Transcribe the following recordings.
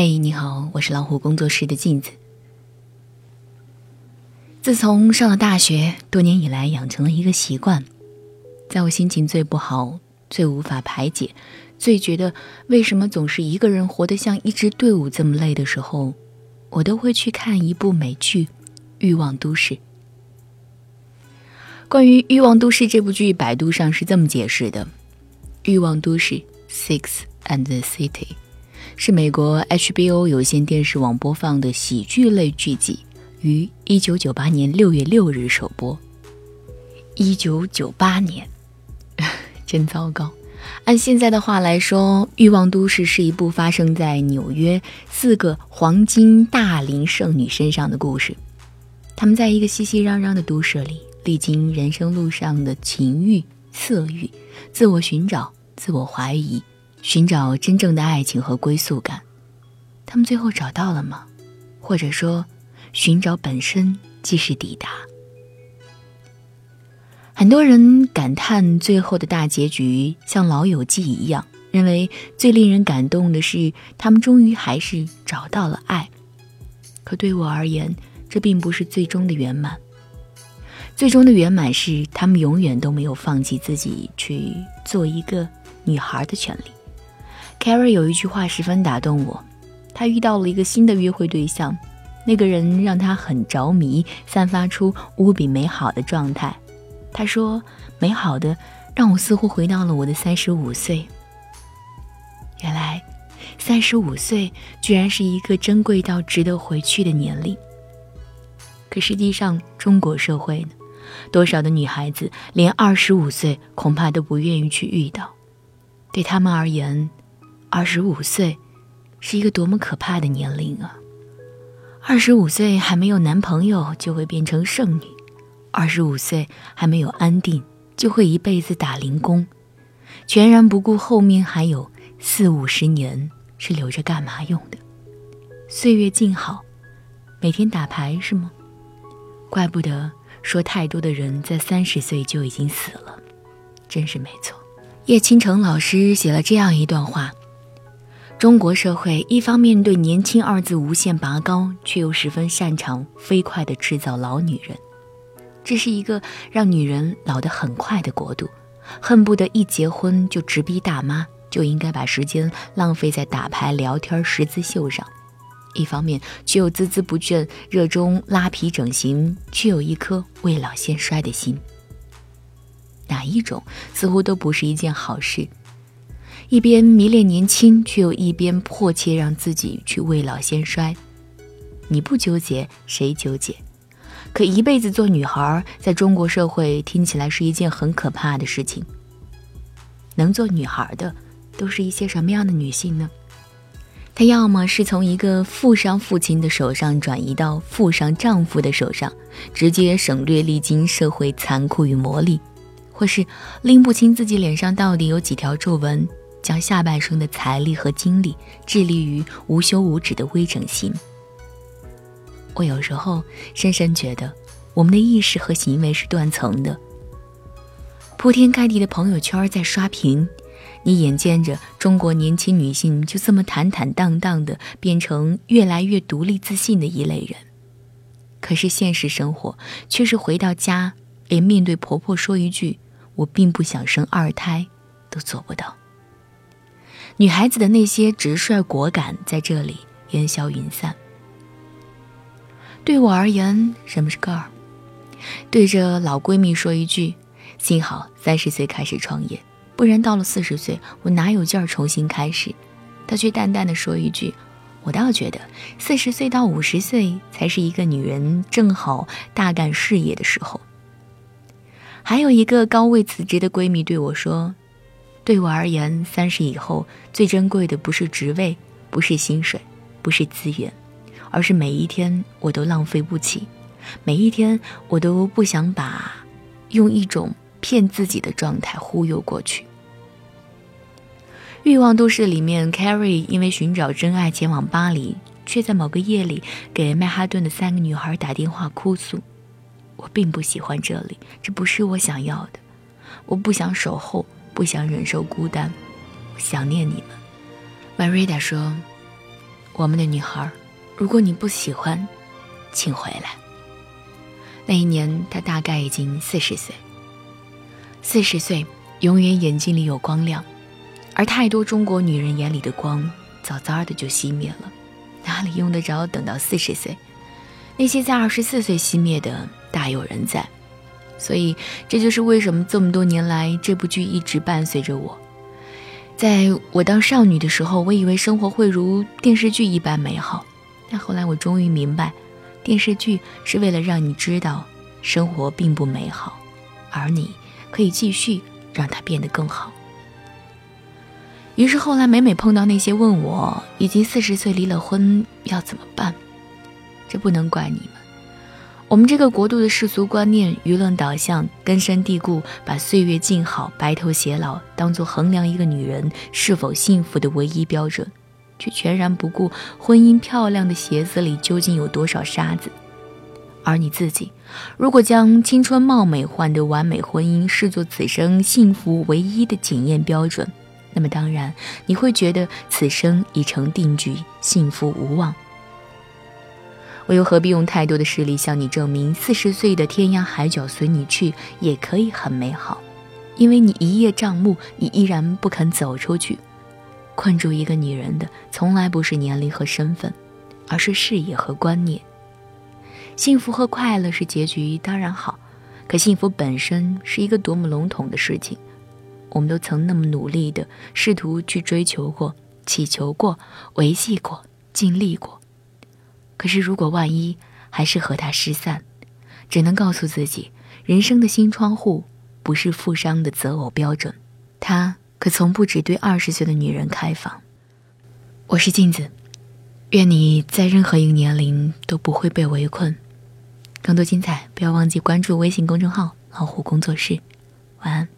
嘿，你好，我是老虎工作室的镜子。自从上了大学，多年以来养成了一个习惯，在我心情最不好、最无法排解、最觉得为什么总是一个人活得像一支队伍这么累的时候，我都会去看一部美剧《欲望都市》。关于《欲望都市》这部剧，百度上是这么解释的：《欲望都市》（Sex and the City） 是美国 HBO 有线电视网播放的喜剧类剧集。于一九九八年六月六日首播。一九九八年，真糟糕。按现在的话来说，《欲望都市》是一部发生在纽约四个黄金大龄剩女身上的故事。她们在一个熙熙攘攘的都市里，历经人生路上的情欲、色欲、自我寻找、自我怀疑，寻找真正的爱情和归宿感。他们最后找到了吗？或者说？寻找本身即是抵达。很多人感叹最后的大结局像《老友记》一样，认为最令人感动的是他们终于还是找到了爱。可对我而言，这并不是最终的圆满。最终的圆满是他们永远都没有放弃自己去做一个女孩的权利。Carrie 有一句话十分打动我，她遇到了一个新的约会对象。那个人让他很着迷，散发出无比美好的状态。他说：“美好的，让我似乎回到了我的三十五岁。原来，三十五岁居然是一个珍贵到值得回去的年龄。可实际上，中国社会呢，多少的女孩子连二十五岁恐怕都不愿意去遇到。对他们而言，二十五岁是一个多么可怕的年龄啊！”二十五岁还没有男朋友就会变成剩女，二十五岁还没有安定就会一辈子打零工，全然不顾后面还有四五十年是留着干嘛用的。岁月静好，每天打牌是吗？怪不得说太多的人在三十岁就已经死了，真是没错。叶倾城老师写了这样一段话。中国社会一方面对“年轻”二字无限拔高，却又十分擅长飞快地制造老女人。这是一个让女人老得很快的国度，恨不得一结婚就直逼大妈，就应该把时间浪费在打牌、聊天、十字绣上。一方面却又孜孜不倦，热衷拉皮整形，却有一颗未老先衰的心。哪一种似乎都不是一件好事。一边迷恋年轻，却又一边迫切让自己去未老先衰。你不纠结，谁纠结？可一辈子做女孩，在中国社会听起来是一件很可怕的事情。能做女孩的，都是一些什么样的女性呢？她要么是从一个富商父亲的手上转移到富商丈夫的手上，直接省略历经社会残酷与磨砺；或是拎不清自己脸上到底有几条皱纹。将下半生的财力和精力致力于无休无止的微整形。我有时候深深觉得，我们的意识和行为是断层的。铺天盖地的朋友圈在刷屏，你眼见着中国年轻女性就这么坦坦荡荡的变成越来越独立自信的一类人，可是现实生活却是回到家，连面对婆婆说一句“我并不想生二胎”都做不到。女孩子的那些直率果敢，在这里烟消云散。对我而言，什么是 girl？对着老闺蜜说一句：“幸好三十岁开始创业，不然到了四十岁，我哪有劲儿重新开始？”她却淡淡的说一句：“我倒觉得，四十岁到五十岁才是一个女人正好大干事业的时候。”还有一个高位辞职的闺蜜对我说。对我而言，三十以后最珍贵的不是职位，不是薪水，不是资源，而是每一天我都浪费不起，每一天我都不想把用一种骗自己的状态忽悠过去。欲望都市里面，Carrie 因为寻找真爱前往巴黎，却在某个夜里给曼哈顿的三个女孩打电话哭诉：“我并不喜欢这里，这不是我想要的，我不想守候。”不想忍受孤单，想念你们。maria 说：“我们的女孩，如果你不喜欢，请回来。”那一年，她大概已经四十岁。四十岁，永远眼睛里有光亮，而太多中国女人眼里的光，早早的就熄灭了，哪里用得着等到四十岁？那些在二十四岁熄灭的，大有人在。所以，这就是为什么这么多年来，这部剧一直伴随着我。在我当少女的时候，我以为生活会如电视剧一般美好，但后来我终于明白，电视剧是为了让你知道生活并不美好，而你可以继续让它变得更好。于是后来每每碰到那些问我，已经四十岁离了婚要怎么办，这不能怪你们。我们这个国度的世俗观念、舆论导向根深蒂固，把岁月静好、白头偕老当做衡量一个女人是否幸福的唯一标准，却全然不顾婚姻漂亮的鞋子里究竟有多少沙子。而你自己，如果将青春貌美换得完美婚姻视作此生幸福唯一的检验标准，那么当然你会觉得此生已成定局，幸福无望。我又何必用太多的势力向你证明，四十岁的天涯海角随你去也可以很美好？因为你一叶障目，你依然不肯走出去。困住一个女人的，从来不是年龄和身份，而是视野和观念。幸福和快乐是结局，当然好，可幸福本身是一个多么笼统的事情。我们都曾那么努力的试图去追求过、祈求过、维系过、尽力过。可是，如果万一还是和他失散，只能告诉自己，人生的新窗户不是富商的择偶标准，他可从不只对二十岁的女人开放。我是镜子，愿你在任何一个年龄都不会被围困。更多精彩，不要忘记关注微信公众号“老虎工作室”。晚安。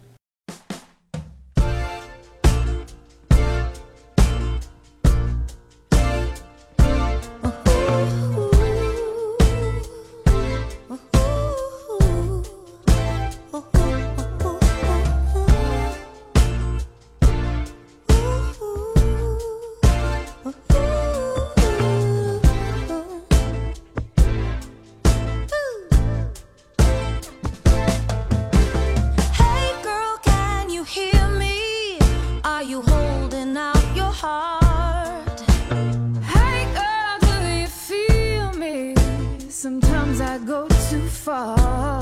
Sometimes I go too far.